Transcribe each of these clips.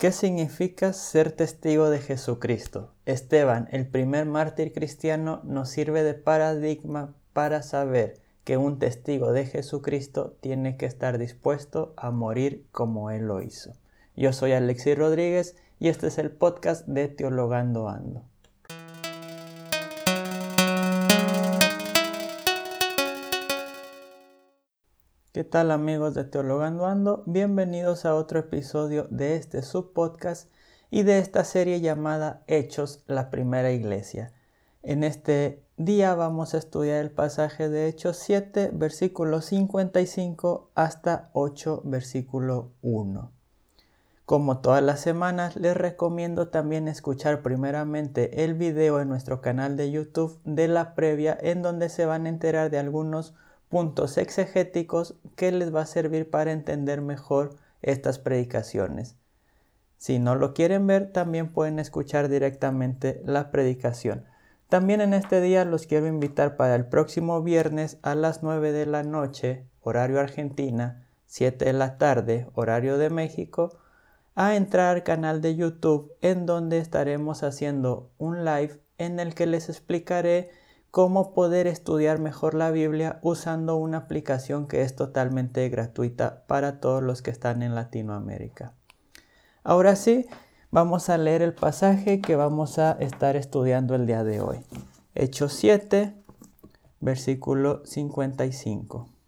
¿Qué significa ser testigo de Jesucristo? Esteban, el primer mártir cristiano, nos sirve de paradigma para saber que un testigo de Jesucristo tiene que estar dispuesto a morir como Él lo hizo. Yo soy Alexis Rodríguez y este es el podcast de Teologando Ando. ¿Qué tal amigos de Teologando Ando? Bienvenidos a otro episodio de este subpodcast y de esta serie llamada Hechos, la primera iglesia. En este día vamos a estudiar el pasaje de Hechos 7, versículo 55 hasta 8, versículo 1. Como todas las semanas, les recomiendo también escuchar primeramente el video en nuestro canal de YouTube de la previa en donde se van a enterar de algunos puntos exegéticos que les va a servir para entender mejor estas predicaciones. Si no lo quieren ver, también pueden escuchar directamente la predicación. También en este día los quiero invitar para el próximo viernes a las 9 de la noche, horario Argentina, 7 de la tarde, horario de México, a entrar al canal de YouTube en donde estaremos haciendo un live en el que les explicaré cómo poder estudiar mejor la Biblia usando una aplicación que es totalmente gratuita para todos los que están en Latinoamérica. Ahora sí, vamos a leer el pasaje que vamos a estar estudiando el día de hoy. Hechos 7, versículo 55.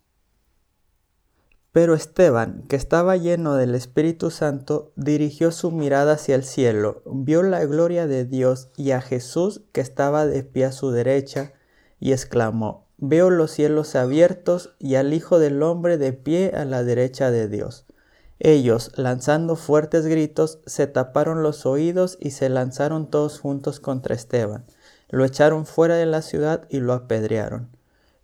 Pero Esteban, que estaba lleno del Espíritu Santo, dirigió su mirada hacia el cielo, vio la gloria de Dios y a Jesús que estaba de pie a su derecha, y exclamó, Veo los cielos abiertos y al Hijo del Hombre de pie a la derecha de Dios. Ellos, lanzando fuertes gritos, se taparon los oídos y se lanzaron todos juntos contra Esteban. Lo echaron fuera de la ciudad y lo apedrearon.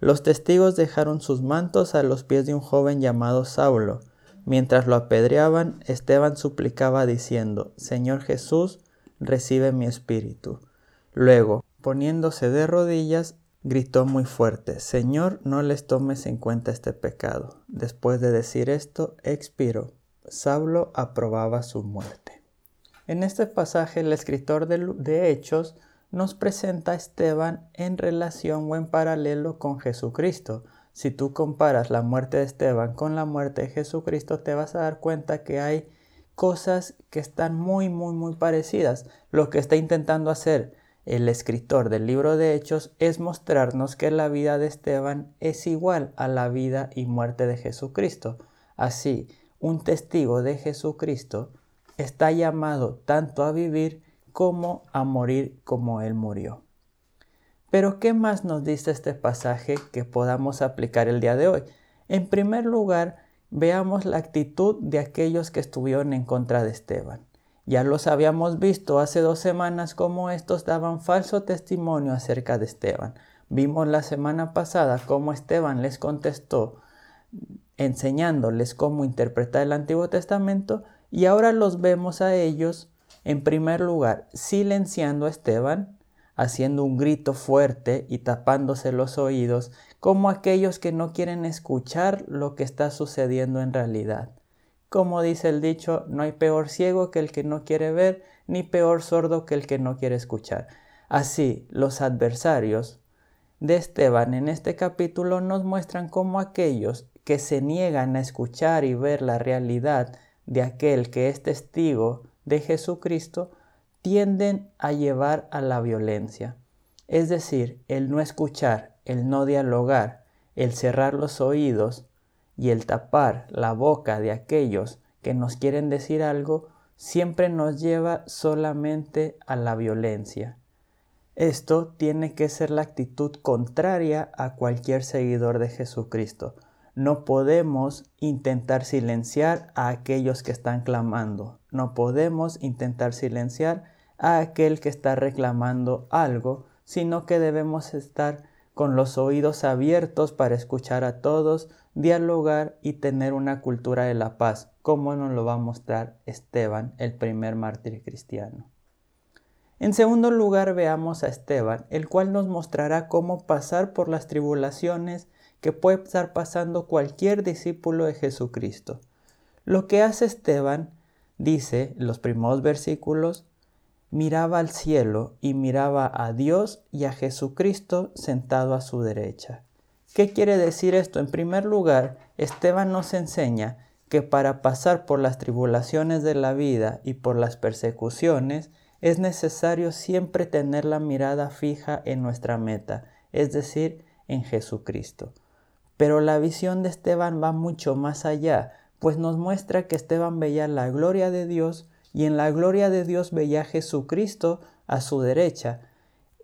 Los testigos dejaron sus mantos a los pies de un joven llamado Saulo. Mientras lo apedreaban, Esteban suplicaba diciendo, Señor Jesús, recibe mi espíritu. Luego, poniéndose de rodillas, gritó muy fuerte, Señor, no les tomes en cuenta este pecado. Después de decir esto, expiró. Saulo aprobaba su muerte. En este pasaje, el escritor de, Hechos nos presenta Esteban en relación o en paralelo con Jesucristo. Si tú comparas la muerte de Esteban con la muerte de Jesucristo, te vas a dar cuenta que hay cosas que están muy, muy, muy parecidas. Lo que está intentando hacer el escritor del libro de Hechos es mostrarnos que la vida de Esteban es igual a la vida y muerte de Jesucristo. Así, un testigo de Jesucristo está llamado tanto a vivir como a morir como Él murió. Pero ¿qué más nos dice este pasaje que podamos aplicar el día de hoy? En primer lugar, veamos la actitud de aquellos que estuvieron en contra de Esteban. Ya los habíamos visto hace dos semanas cómo estos daban falso testimonio acerca de Esteban. Vimos la semana pasada cómo Esteban les contestó enseñándoles cómo interpretar el Antiguo Testamento y ahora los vemos a ellos en primer lugar, silenciando a Esteban, haciendo un grito fuerte y tapándose los oídos, como aquellos que no quieren escuchar lo que está sucediendo en realidad. Como dice el dicho, no hay peor ciego que el que no quiere ver, ni peor sordo que el que no quiere escuchar. Así, los adversarios de Esteban en este capítulo nos muestran cómo aquellos que se niegan a escuchar y ver la realidad de aquel que es testigo de Jesucristo tienden a llevar a la violencia. Es decir, el no escuchar, el no dialogar, el cerrar los oídos y el tapar la boca de aquellos que nos quieren decir algo, siempre nos lleva solamente a la violencia. Esto tiene que ser la actitud contraria a cualquier seguidor de Jesucristo. No podemos intentar silenciar a aquellos que están clamando. No podemos intentar silenciar a aquel que está reclamando algo, sino que debemos estar con los oídos abiertos para escuchar a todos, dialogar y tener una cultura de la paz, como nos lo va a mostrar Esteban, el primer mártir cristiano. En segundo lugar, veamos a Esteban, el cual nos mostrará cómo pasar por las tribulaciones que puede estar pasando cualquier discípulo de Jesucristo. Lo que hace Esteban dice, los primeros versículos, miraba al cielo y miraba a Dios y a Jesucristo sentado a su derecha. ¿Qué quiere decir esto? En primer lugar, Esteban nos enseña que para pasar por las tribulaciones de la vida y por las persecuciones, es necesario siempre tener la mirada fija en nuestra meta, es decir, en Jesucristo. Pero la visión de Esteban va mucho más allá, pues nos muestra que Esteban veía la gloria de Dios y en la gloria de Dios veía a Jesucristo a su derecha.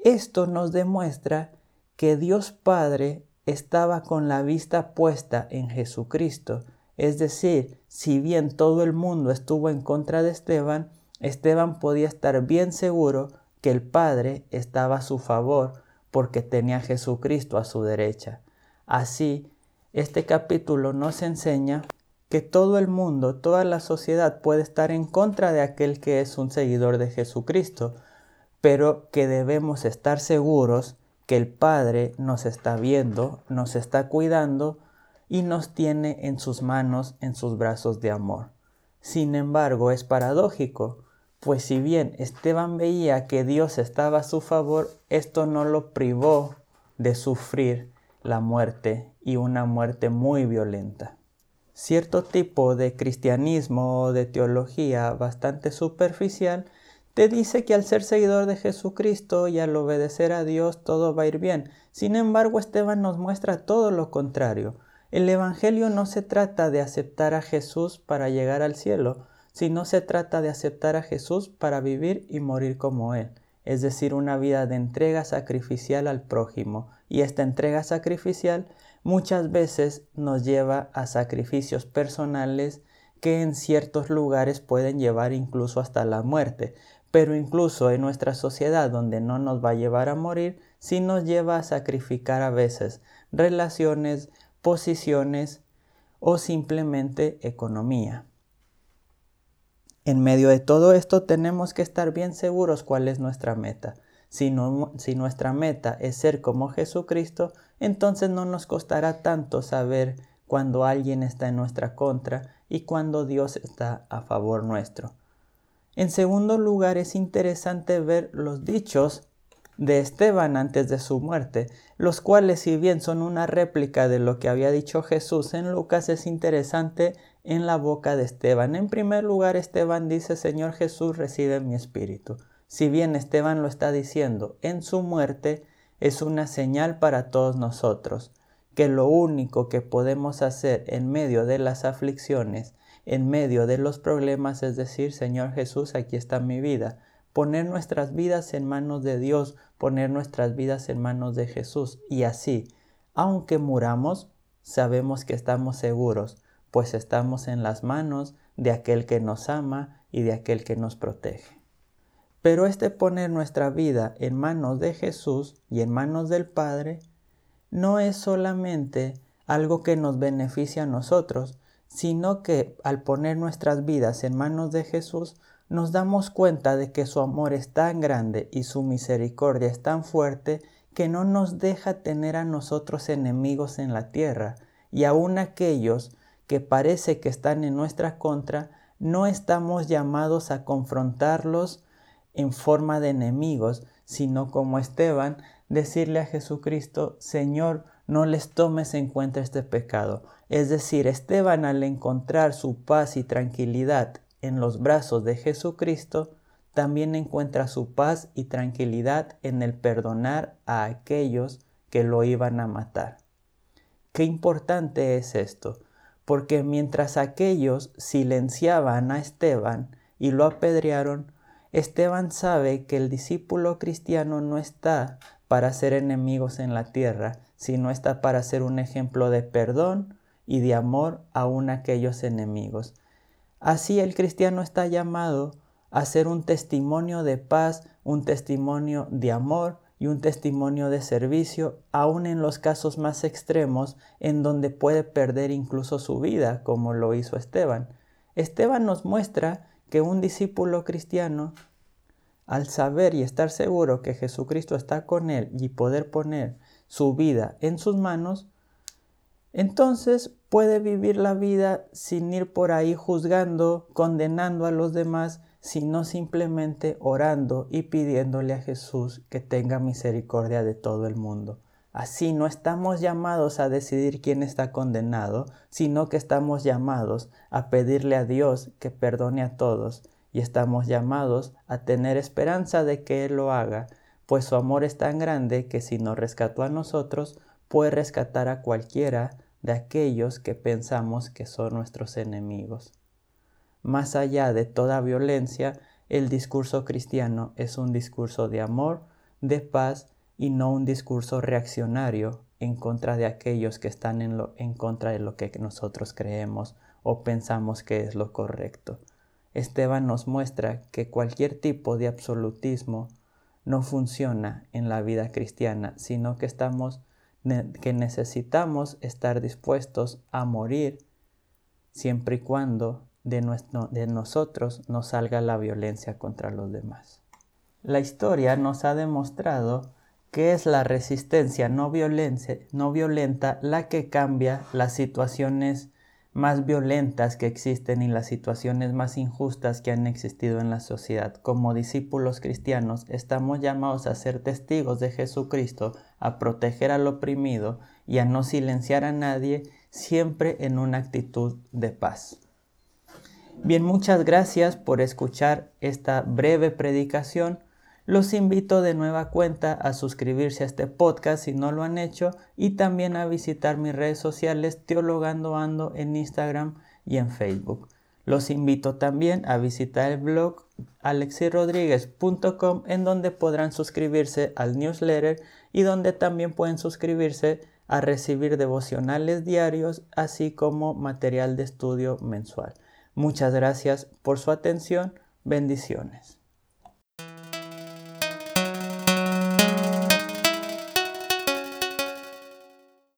Esto nos demuestra que Dios Padre estaba con la vista puesta en Jesucristo. Es decir, si bien todo el mundo estuvo en contra de Esteban, Esteban podía estar bien seguro que el Padre estaba a su favor porque tenía a Jesucristo a su derecha. Así, este capítulo nos enseña que todo el mundo, toda la sociedad puede estar en contra de aquel que es un seguidor de Jesucristo, pero que debemos estar seguros que el Padre nos está viendo, nos está cuidando y nos tiene en sus manos, en sus brazos de amor. Sin embargo, es paradójico, pues si bien Esteban veía que Dios estaba a su favor, esto no lo privó de sufrir la muerte y una muerte muy violenta. Cierto tipo de cristianismo o de teología bastante superficial te dice que al ser seguidor de Jesucristo y al obedecer a Dios todo va a ir bien. Sin embargo, Esteban nos muestra todo lo contrario. El Evangelio no se trata de aceptar a Jesús para llegar al cielo, sino se trata de aceptar a Jesús para vivir y morir como Él, es decir, una vida de entrega sacrificial al prójimo. Y esta entrega sacrificial muchas veces nos lleva a sacrificios personales que en ciertos lugares pueden llevar incluso hasta la muerte pero incluso en nuestra sociedad donde no nos va a llevar a morir, sí nos lleva a sacrificar a veces relaciones, posiciones o simplemente economía. En medio de todo esto tenemos que estar bien seguros cuál es nuestra meta. Si, nuestra meta es ser como Jesucristo, entonces no nos costará tanto saber cuando alguien está en nuestra contra y cuando Dios está a favor nuestro. En segundo lugar, es interesante ver los dichos de Esteban antes de su muerte, los cuales si bien son una réplica de lo que había dicho Jesús en Lucas, es interesante en la boca de Esteban. En primer lugar, Esteban dice, Señor Jesús, recibe mi espíritu. Si bien Esteban lo está diciendo en su muerte, es una señal para todos nosotros, que lo único que podemos hacer en medio de las aflicciones en medio de los problemas, es decir, Señor Jesús, aquí está mi vida. Poner nuestras vidas en manos de Dios, poner nuestras vidas en manos de Jesús. Y así, aunque muramos, sabemos que estamos seguros, pues estamos en las manos de aquel que nos ama y de aquel que nos protege. Pero este poner nuestra vida en manos de Jesús y en manos del Padre no es solamente algo que nos beneficia a nosotros, sino que al poner nuestras vidas en manos de Jesús, nos damos cuenta de que su amor es tan grande y su misericordia es tan fuerte que no nos deja tener a nosotros enemigos en la tierra, y aun aquellos que parece que están en nuestra contra, no estamos llamados a confrontarlos en forma de enemigos, sino como Esteban, decirle a Jesucristo, Señor, no les tomes en cuenta este pecado. Es decir, Esteban al encontrar su paz y tranquilidad en los brazos de Jesucristo, también encuentra su paz y tranquilidad en el perdonar a aquellos que lo iban a matar. Qué importante es esto, porque mientras aquellos silenciaban a Esteban y lo apedrearon, Esteban sabe que el discípulo cristiano no está para ser enemigos en la tierra, sino está para ser un ejemplo de perdón y de amor aún a aquellos enemigos. Así el cristiano está llamado a ser un testimonio de paz, un testimonio de amor y un testimonio de servicio, aun en los casos más extremos en donde puede perder incluso su vida, como lo hizo Esteban. Esteban nos muestra que un discípulo cristiano, al saber y estar seguro que Jesucristo está con él y poder poner su vida en sus manos, entonces puede vivir la vida sin ir por ahí juzgando, condenando a los demás, sino simplemente orando y pidiéndole a Jesús que tenga misericordia de todo el mundo. Así no estamos llamados a decidir quién está condenado, sino que estamos llamados a pedirle a Dios que perdone a todos y estamos llamados a tener esperanza de que Él lo haga, pues su amor es tan grande que si nos rescató a nosotros, puede rescatar a cualquiera de aquellos que pensamos que son nuestros enemigos. Más allá de toda violencia, el discurso cristiano es un discurso de amor, de paz y no un discurso reaccionario en contra de aquellos que están en, lo, en contra de lo que nosotros creemos o pensamos que es lo correcto. Esteban nos muestra que cualquier tipo de absolutismo no funciona en la vida cristiana, sino que estamos que necesitamos estar dispuestos a morir siempre y cuando de, nuestro, de nosotros nos salga la violencia contra los demás. La historia nos ha demostrado que es la resistencia no, violenta la que cambia las situaciones más violentas que existen y las situaciones más injustas que han existido en la sociedad. Como discípulos cristianos estamos llamados a ser testigos de Jesucristo, a proteger al oprimido y a no silenciar a nadie, siempre en una actitud de paz. Bien, muchas gracias por escuchar esta breve predicación. Los invito de nueva cuenta a suscribirse a este podcast si no lo han hecho y también a visitar mis redes sociales Teologando Ando en Instagram y en Facebook. Los invito también a visitar el blog alexirodríguez.com en donde podrán suscribirse al newsletter y donde también pueden suscribirse a recibir devocionales diarios así como material de estudio mensual. Muchas gracias por su atención. Bendiciones.